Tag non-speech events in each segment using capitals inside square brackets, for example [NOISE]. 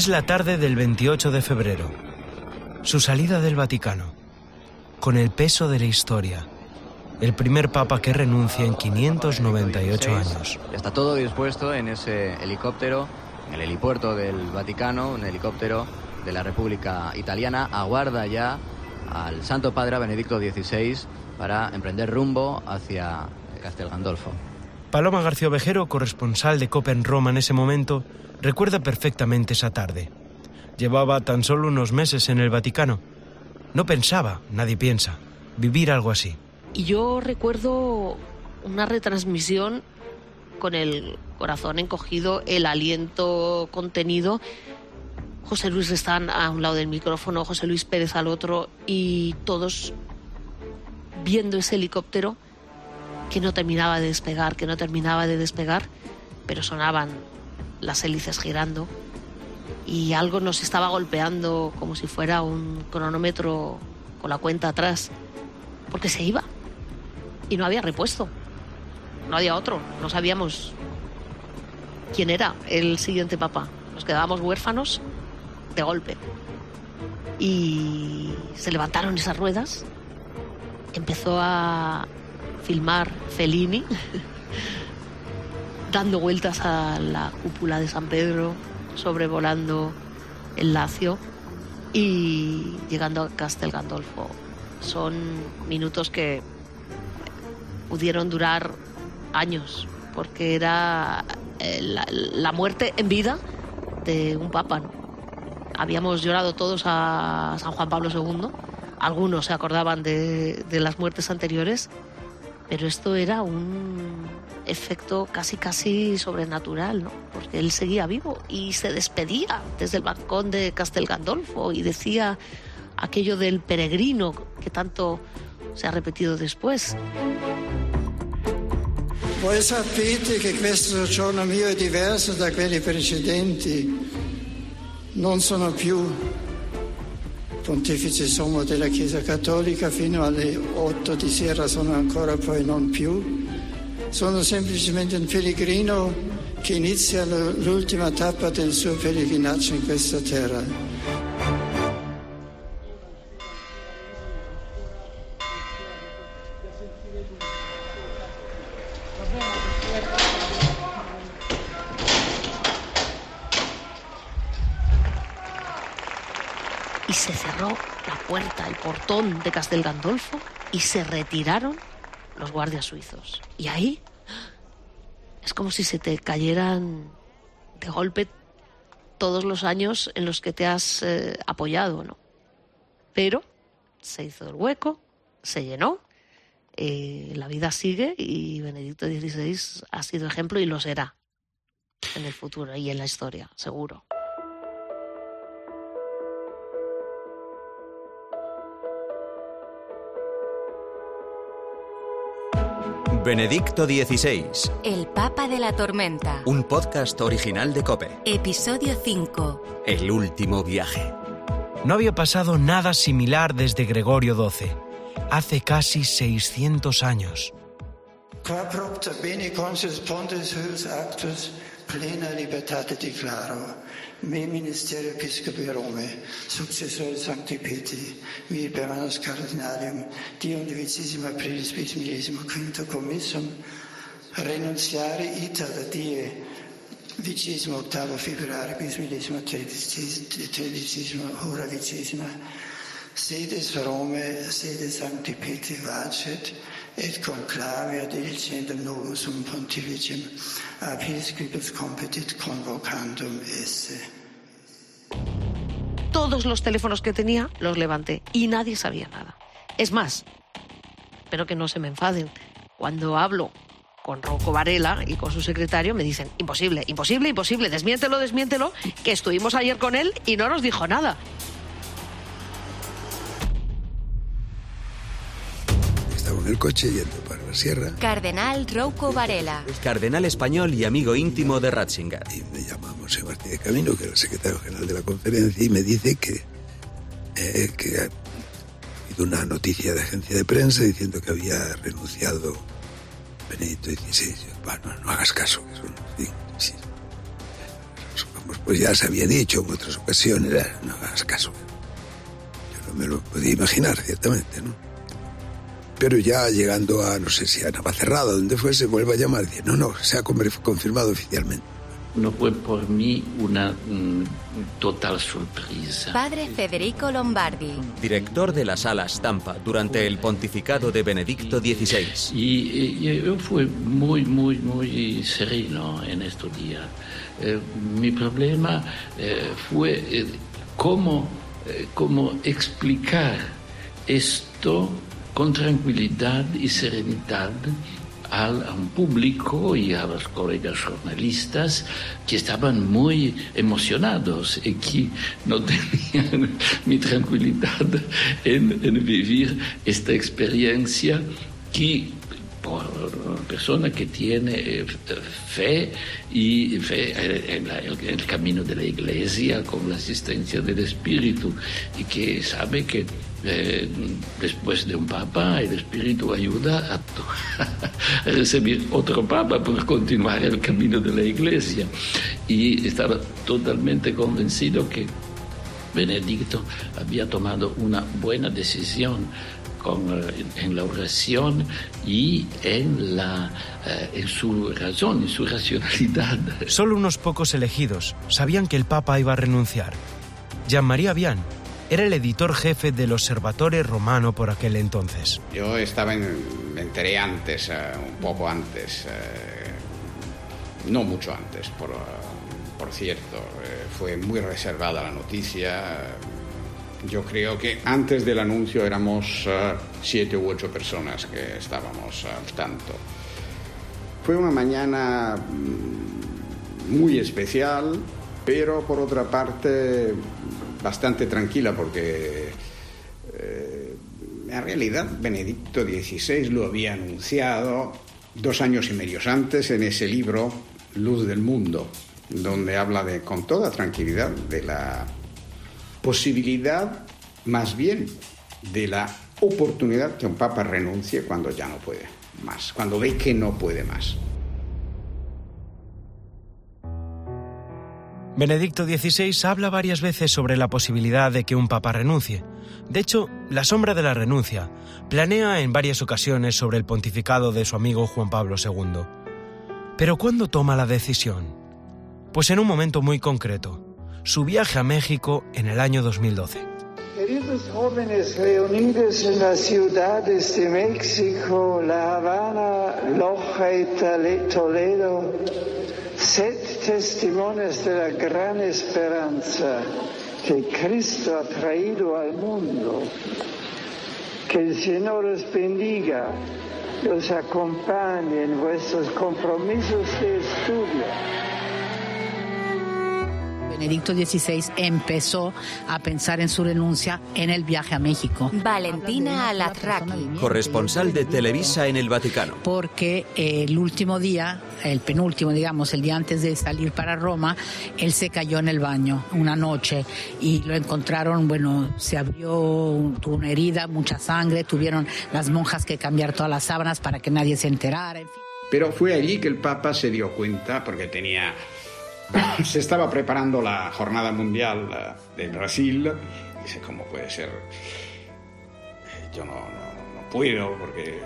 Es la tarde del 28 de febrero. Su salida del Vaticano. Con el peso de la historia. El primer papa que renuncia en 598 años. Está todo dispuesto en ese helicóptero, en el helipuerto del Vaticano, un helicóptero de la República Italiana. Aguarda ya al Santo Padre Benedicto XVI para emprender rumbo hacia Castel Gandolfo. Paloma García Ovejero, corresponsal de COPE en Roma en ese momento, recuerda perfectamente esa tarde. Llevaba tan solo unos meses en el Vaticano. No pensaba, nadie piensa, vivir algo así. Y yo recuerdo una retransmisión con el corazón encogido, el aliento contenido. José Luis está a un lado del micrófono, José Luis Pérez al otro y todos viendo ese helicóptero que no terminaba de despegar, que no terminaba de despegar, pero sonaban las hélices girando y algo nos estaba golpeando como si fuera un cronómetro con la cuenta atrás, porque se iba y no había repuesto, no había otro, no sabíamos quién era el siguiente papá, nos quedábamos huérfanos de golpe y se levantaron esas ruedas, empezó a, filmar Fellini [LAUGHS] dando vueltas a la cúpula de San Pedro, sobrevolando el Lacio y llegando a Castel Gandolfo. Son minutos que pudieron durar años, porque era eh, la, muerte en vida de un papa. Habíamos llorado todos a San Juan Pablo II, algunos se acordaban de, de las muertes anteriores pero esto era un efecto casi casi sobrenatural, ¿no? Porque él seguía vivo y se despedía desde el balcón de Castel Gandolfo y decía aquello del peregrino que tanto se ha repetido después. Voi sapete che questo giorno mio è diverso da quelli precedenti. Non sono più pontefice sommo della Chiesa Cattolica fino alle 8 di sera sono ancora poi non più. Sono semplicemente un pellegrino che inizia l'ultima tappa del suo pellegrinaggio in questa terra. Portón de Castel Gandolfo y se retiraron los guardias suizos. Y ahí es como si se te cayeran de golpe todos los años en los que te has eh, apoyado, ¿no? Pero se hizo el hueco, se llenó, eh, la vida sigue y Benedicto XVI ha sido ejemplo y lo será en el futuro y en la historia, seguro. Benedicto XVI. El Papa de la Tormenta. Un podcast original de Cope. Episodio 5. El último viaje. No había pasado nada similar desde Gregorio XII, hace casi 600 años. Plena libertate declaro, me ministerio episcopi Rome, successore Sancti Petri, mi permanus cardinalium, di undicesima aprilis bis millesimo quinto commissum, renunziare ita da die vicesimo ottavo febbraio bis millesimo tredicesimo ora vicesima, sedes Rome, sedes Sancti Petri vacet, et competit convocandum. Todos los teléfonos que tenía los levanté y nadie sabía nada. Es más, espero que no se me enfaden, cuando hablo con Rocco Varela y con su secretario me dicen, imposible, imposible, imposible, desmiéntelo, desmiéntelo, que estuvimos ayer con él y no nos dijo nada. El coche yendo para la sierra. Cardenal Rouco Varela. Cardenal español y amigo íntimo de Ratzinger. Y me llamamos Sebastián de Camino, que era el secretario general de la conferencia, y me dice que, eh, que ha habido una noticia de agencia de prensa diciendo que había renunciado Benedicto XVI. Bueno, no hagas caso, que son, sí, Pues, pues ya se había dicho en otras ocasiones, no hagas caso. Yo no me lo podía imaginar, ciertamente, ¿no? Pero ya llegando a, no sé si a Navacerrada, donde fuese, vuelve a llamar dice, no, no, se ha confirmado oficialmente. No fue por mí una mm, total sorpresa. Padre Federico Lombardi. Director de la sala Stampa durante el pontificado de Benedicto XVI. Y, y yo fui muy, muy, muy sereno en estos días. Eh, mi problema eh, fue eh, cómo, eh, cómo explicar esto con tranquilidad y serenidad al, a un público y a los colegas jornalistas que estaban muy emocionados y que no [LAUGHS] tenían mi tranquilidad en, en vivir esta experiencia que persona que tiene eh, fe y fe en, el camino de la iglesia con la asistencia del Espíritu y que sabe que eh, después de un papa el Espíritu ayuda a, [LAUGHS] a, recibir otro papa por continuar el camino de la iglesia. Y estaba totalmente convencido que Benedicto había tomado una buena decisión con, eh, en la oración y en, la, eh, en su razón, en su racionalidad. [LAUGHS] Solo unos pocos elegidos sabían que el Papa iba a renunciar. Jean-Marie Vian era el editor jefe del Observatorio Romano por aquel entonces. Yo estaba en, me enteré antes, uh, un poco antes, uh, no mucho antes, por, uh, por cierto. fue muy reservada la noticia. Yo creo que antes del anuncio éramos siete u ocho personas que estábamos al tanto. Fue una mañana muy especial, pero por otra parte bastante tranquila porque eh, en realidad Benedicto XVI lo había anunciado dos años y medio antes en ese libro Luz del Mundo, donde habla de, con toda tranquilidad de la posibilidad, más bien de la oportunidad que un papa renuncie cuando ya no puede más, cuando ve que no puede más. Benedicto XVI habla varias veces sobre la posibilidad de que un papa renuncie. De hecho, la sombra de la renuncia planea en varias ocasiones sobre el pontificado de su amigo Juan Pablo II. Pero ¿cuándo toma la decisión? Pues en un momento muy concreto, su viaje a México en el año 2012. Queridos jóvenes reunidos en las ciudades de México, La Habana, Loja y Toledo, sed testimonios de la gran esperanza que Cristo ha traído al mundo. Que el Señor os bendiga os acompañe en vuestros compromisos de estudio. Benedicto XVI empezó a pensar en su renuncia en el viaje a México. Valentina Alazraqui, corresponsal de Televisa en el Vaticano. Porque el último día, el penúltimo, digamos, el día antes de salir para Roma, él se cayó en el baño una noche y lo encontraron, bueno, se abrió, tuvo una herida, mucha sangre, tuvieron las monjas que cambiar todas las sábanas para que nadie se enterara, en fin. Pero fue allí que el Papa se dio cuenta, porque tenía se estaba preparando la Jornada Mundial de Brasil. Dice, ¿cómo puede ser? Yo no, puedo, porque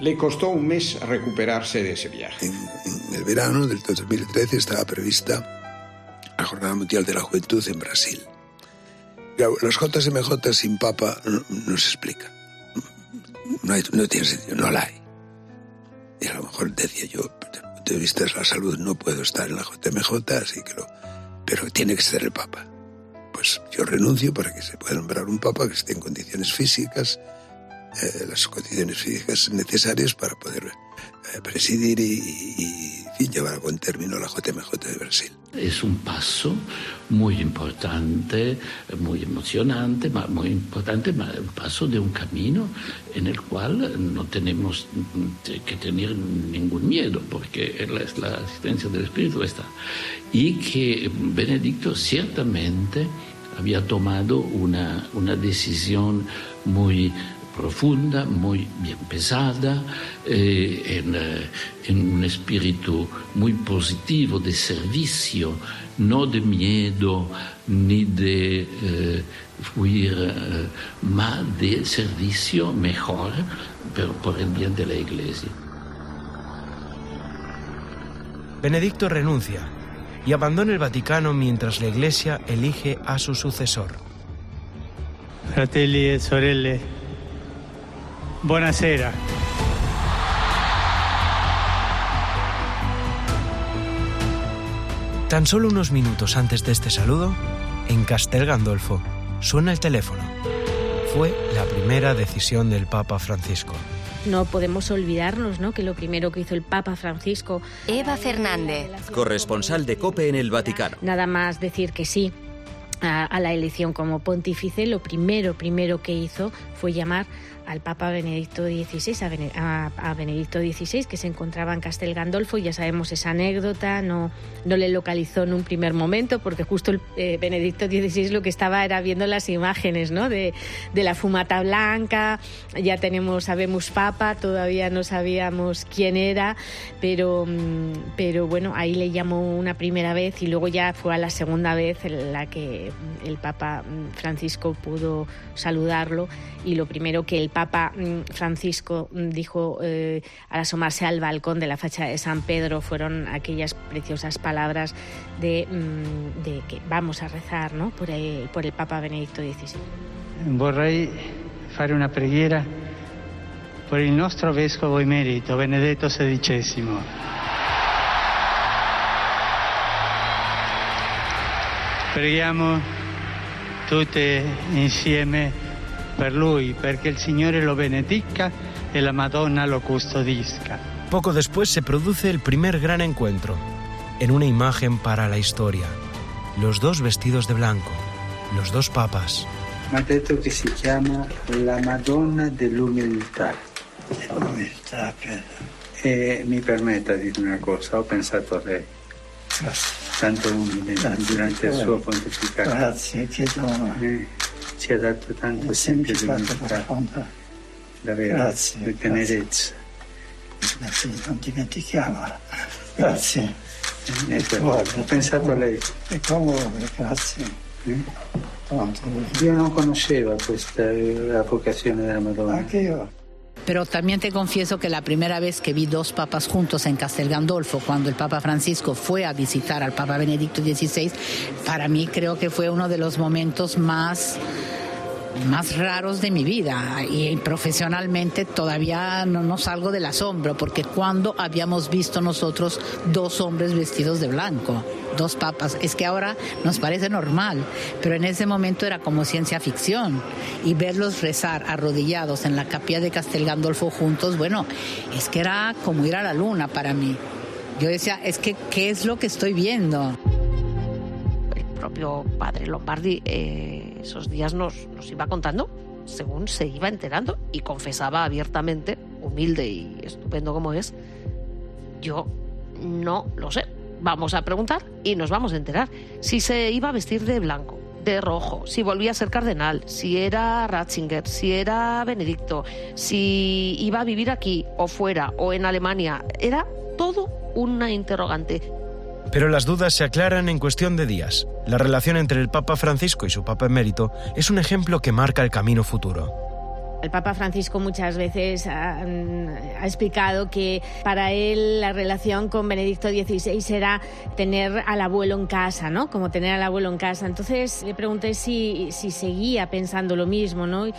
le costó un mes recuperarse de ese viaje. En, el verano del 2013 estaba prevista la Jornada Mundial de la Juventud en Brasil. Las JMJ sin papa no, se explica. No tiene sentido, no la hay. Y a lo mejor decía yo, de vista la salud no puedo estar en la JMJ, así que lo... Pero tiene que ser el Papa. Pues yo renuncio para que se pueda nombrar un Papa que esté en condiciones físicas, eh, las condiciones físicas necesarias para poder presidir y, y, y, llevar a buen término la JMJ de Brasil. Es un paso muy importante, muy emocionante, muy importante, un paso de un camino en el cual no tenemos que tener ningún miedo, porque la, la asistencia del Espíritu está. Y que Benedicto ciertamente había tomado una, una decisión muy profunda, muy bien pesada, eh, en, eh, en, un espíritu muy positivo de servicio, no de miedo ni de eh, fuir, eh, más de servicio mejor, pero por el bien de la Iglesia. Benedicto renuncia y abandona el Vaticano mientras la Iglesia elige a su sucesor. Fratelli e sorelle, buonasera. Tan solo unos minutos antes de este saludo, en Castel Gandolfo, suena el teléfono. Fue la primera decisión del Papa Francisco. No podemos olvidarnos, ¿no? Que lo primero que hizo el Papa Francisco. Eva Fernández, corresponsal de COPE en el Vaticano. Nada más decir que sí a, a la elección como pontífice, lo primero, primero que hizo fue llamar al Papa Benedicto XVI, a, Benedicto XVI, que se encontraba en Castel Gandolfo. Ya sabemos esa anécdota, no, no le localizó en un primer momento, porque justo el, eh, Benedicto XVI lo que estaba era viendo las imágenes ¿no? de, de, la fumata blanca. Ya tenemos, sabemos Papa, todavía no sabíamos quién era, pero, pero bueno, ahí le llamó una primera vez y luego ya fue a la segunda vez en la que el Papa Francisco pudo saludarlo y lo primero que Papa Francisco dijo eh, al asomarse al balcón de la fachada de San Pedro fueron aquellas preciosas palabras de, de que vamos a rezar ¿no? por, el, por el Papa Benedicto XVI. Vorrei fare una preghiera por il nostro vescovo emerito Benedetto XVI. Preghiamo tutte insieme per lui, perché il Signore lo benedica e la Madonna lo custodisca. Poco después se produce el primer gran encuentro, en una imagen para la historia. Los dos vestidos de blanco, los dos papas. Mi ha detto che si chiama la Madonna dell'umiltà. Umiltà, E mi permetta di dire una cosa, ho pensato a lei. Tanto umile durante il suo pontificato. Grazie, chiedo Eh, ci ha dato tanto esempio di umiltà, davvero, Grazie, di tenerezza. Grazie, non dimentichiamola. Grazie. Eh, ho pensato a lei. E commuove, grazie. Eh? Io non conoscevo questa la vocazione della Madonna. Anche io. Pero también te confieso que la primera vez que vi dos papas juntos en Castel Gandolfo, cuando el Papa Francisco fue a visitar al Papa Benedicto XVI, para mí creo que fue uno de los momentos más más raros de mi vida y profesionalmente todavía no, no, salgo del asombro porque cuando habíamos visto nosotros dos hombres vestidos de blanco, dos papas, es que ahora nos parece normal, pero en ese momento era como ciencia ficción y verlos rezar arrodillados en la capilla de Castel Gandolfo juntos, bueno, es que era como ir a la luna para mí. Yo decía, es que, ¿qué es lo que estoy viendo? Propio padre Lombardi eh, esos días nos, nos, iba contando según se iba enterando y confesaba abiertamente, humilde y estupendo como es, yo no lo sé. Vamos a preguntar y nos vamos a enterar si se iba a vestir de blanco, de rojo, si volvía a ser cardenal, si era Ratzinger, si era Benedicto, si iba a vivir aquí o fuera o en Alemania. Era todo una interrogante. Pero las dudas se aclaran en cuestión de días. La relación entre el Papa Francisco y su Papa emérito es un ejemplo que marca el camino futuro. El Papa Francisco muchas veces ha, explicado que para él la relación con Benedicto XVI era tener al abuelo en casa, ¿no? Como tener al abuelo en casa. Entonces le pregunté si, si seguía pensando lo mismo, ¿no? Y,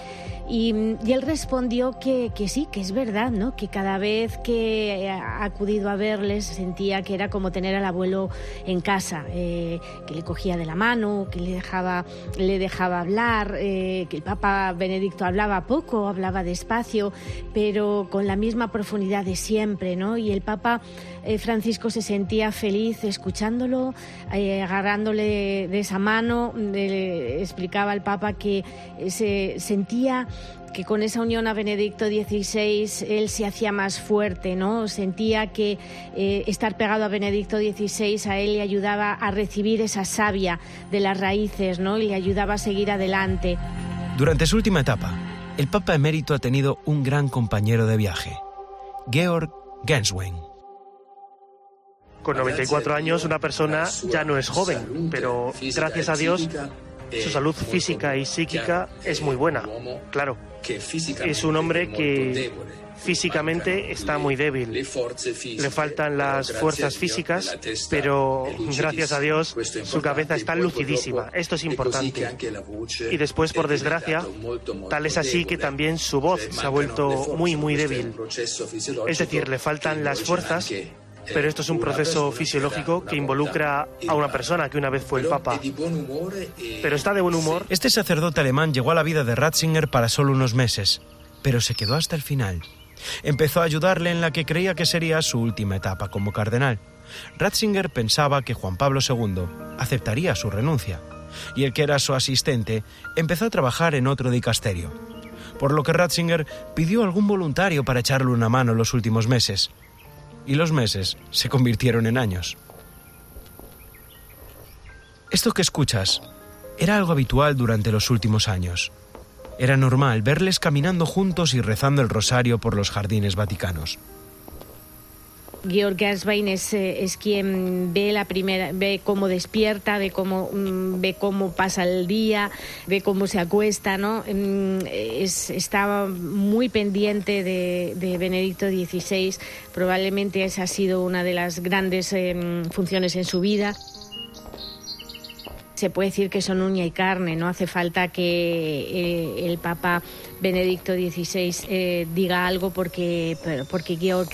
y, él respondió que, que, sí, que es verdad, ¿no? Que cada vez que ha acudido a verles sentía que era como tener al abuelo en casa, eh, que le cogía de la mano, que le dejaba, le dejaba hablar, eh, que el Papa Benedicto hablaba poco, hablaba despacio, pero con la misma profundidad de siempre, ¿no? Y el Papa eh, Francisco se sentía feliz escuchándolo, eh, agarrándole de esa mano, explicaba al Papa que se sentía que con esa unión a Benedicto XVI él se hacía más fuerte, ¿no? Sentía que eh, estar pegado a Benedicto XVI a él le ayudaba a recibir esa savia de las raíces, ¿no? Le ayudaba a seguir adelante. Durante su última etapa, el Papa emérito ha tenido un gran compañero de viaje, Georg Genswein. Con 94 años una persona ya no es joven, pero gracias a Dios su salud física y psíquica es muy buena, claro. Es un hombre que físicamente está muy débil. Le faltan las fuerzas físicas, pero gracias a Dios su cabeza está lucidísima. Esto es importante. Y después, por desgracia, tal es así que también su voz se ha vuelto muy, muy débil. Es decir, le faltan las fuerzas pero esto es un proceso fisiológico que involucra a una persona que una vez fue el Papa. Pero está de buen humor. Este sacerdote alemán llegó a la vida de Ratzinger para solo unos meses, pero se quedó hasta el final. Empezó a ayudarle en la que creía que sería su última etapa como cardenal. Ratzinger pensaba que Juan Pablo II aceptaría su renuncia, y el que era su asistente empezó a trabajar en otro dicasterio, por lo que Ratzinger pidió algún voluntario para echarle una mano los últimos meses y los meses se convirtieron en años. Esto que escuchas era algo habitual durante los últimos años. Era normal verles caminando juntos y rezando el rosario por los jardines vaticanos. Georg Gersbein es, eh, es, quien ve la primera, ve cómo despierta, ve cómo mm, ve cómo pasa el día, ve cómo se acuesta, ¿no? Mm, es, estaba muy pendiente de, de, Benedicto XVI. Probablemente esa ha sido una de las grandes eh, funciones en su vida se puede decir que son uña y carne, no hace falta que eh, el Papa Benedicto XVI eh, diga algo porque, porque Georg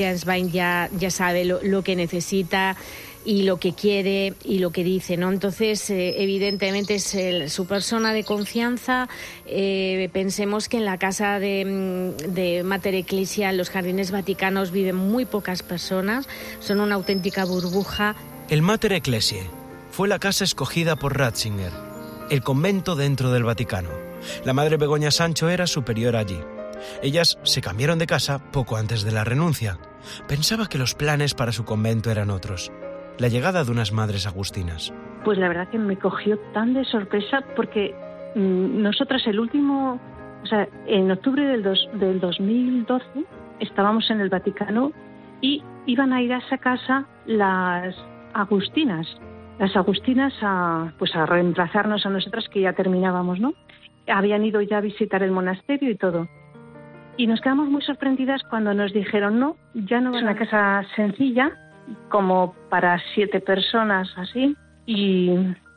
ya, ya sabe lo, que necesita y lo que quiere y lo que dice, ¿no? Entonces, eh, evidentemente es su persona de confianza. pensemos que en la casa de, mm, de Mater Ecclesia, en los jardines vaticanos, viven muy pocas personas, son una auténtica burbuja. El Mater Ecclesiae fue la casa escogida por Ratzinger, el convento dentro del Vaticano. La madre Begoña Sancho era superior allí. Ellas se cambiaron de casa poco antes de la renuncia. Pensaba que los planes para su convento eran otros. La llegada de unas madres agustinas. Pues la verdad que me cogió tan de sorpresa porque mm, nosotras el último, o sea, en octubre del, del 2012 estábamos en el Vaticano y iban a ir a esa casa las agustinas, las agustinas a, pues a reemplazarnos a nosotras que ya terminábamos, ¿no? Habían ido ya a visitar el monasterio y todo. Y nos quedamos muy sorprendidas cuando nos dijeron, no, ya no es una casa sencilla, como para siete personas así. Y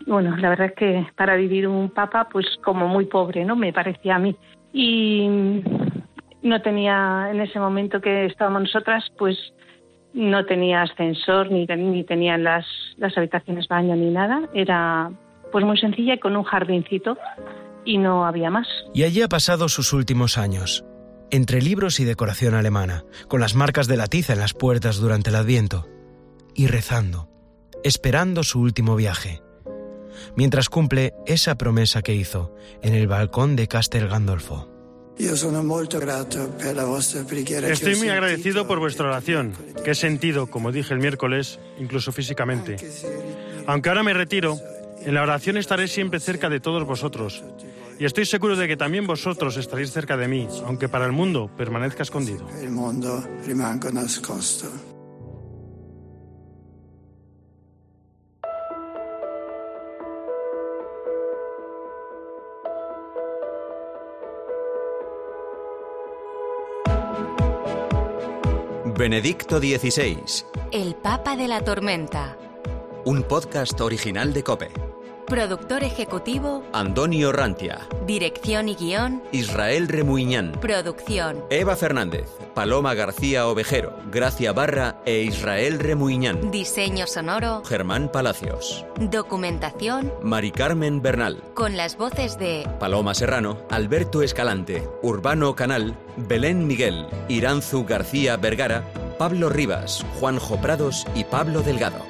bueno, la verdad es que para vivir un papa, pues como muy pobre, ¿no? Me parecía a mí. Y no tenía en ese momento que estábamos nosotras, pues no tenía ascensor ni, ni tenían las, las habitaciones baño ni nada. Era pues muy sencilla y con un jardincito y no había más. Y allí ha pasado sus últimos años, entre libros y decoración alemana, con las marcas de la tiza en las puertas durante el Adviento, y rezando, esperando su último viaje, mientras cumple esa promesa que hizo en el balcón de Castel Gandolfo. Estoy muy agradecido por vuestra oración, que he sentido, como dije el miércoles, incluso físicamente. Aunque ahora me retiro, en la oración estaré siempre cerca de todos vosotros. Y estoy seguro de que también vosotros estaréis cerca de mí, aunque para el mundo permanezca escondido. El mundo Benedicto XVI. El Papa de la Tormenta. Un podcast original de Cope. Productor ejecutivo. Antonio Rantia. Dirección y guion. Israel Remuiñán. Producción. Eva Fernández. Paloma García Ovejero. Gracia Barra e Israel Remuiñán. Diseño sonoro. Germán Palacios. Documentación. Mari Carmen Bernal. Con las voces de Paloma Serrano, Alberto Escalante, Urbano Canal, Belén Miguel, Iranzu García Vergara, Pablo Rivas, Juanjo Prados y Pablo Delgado.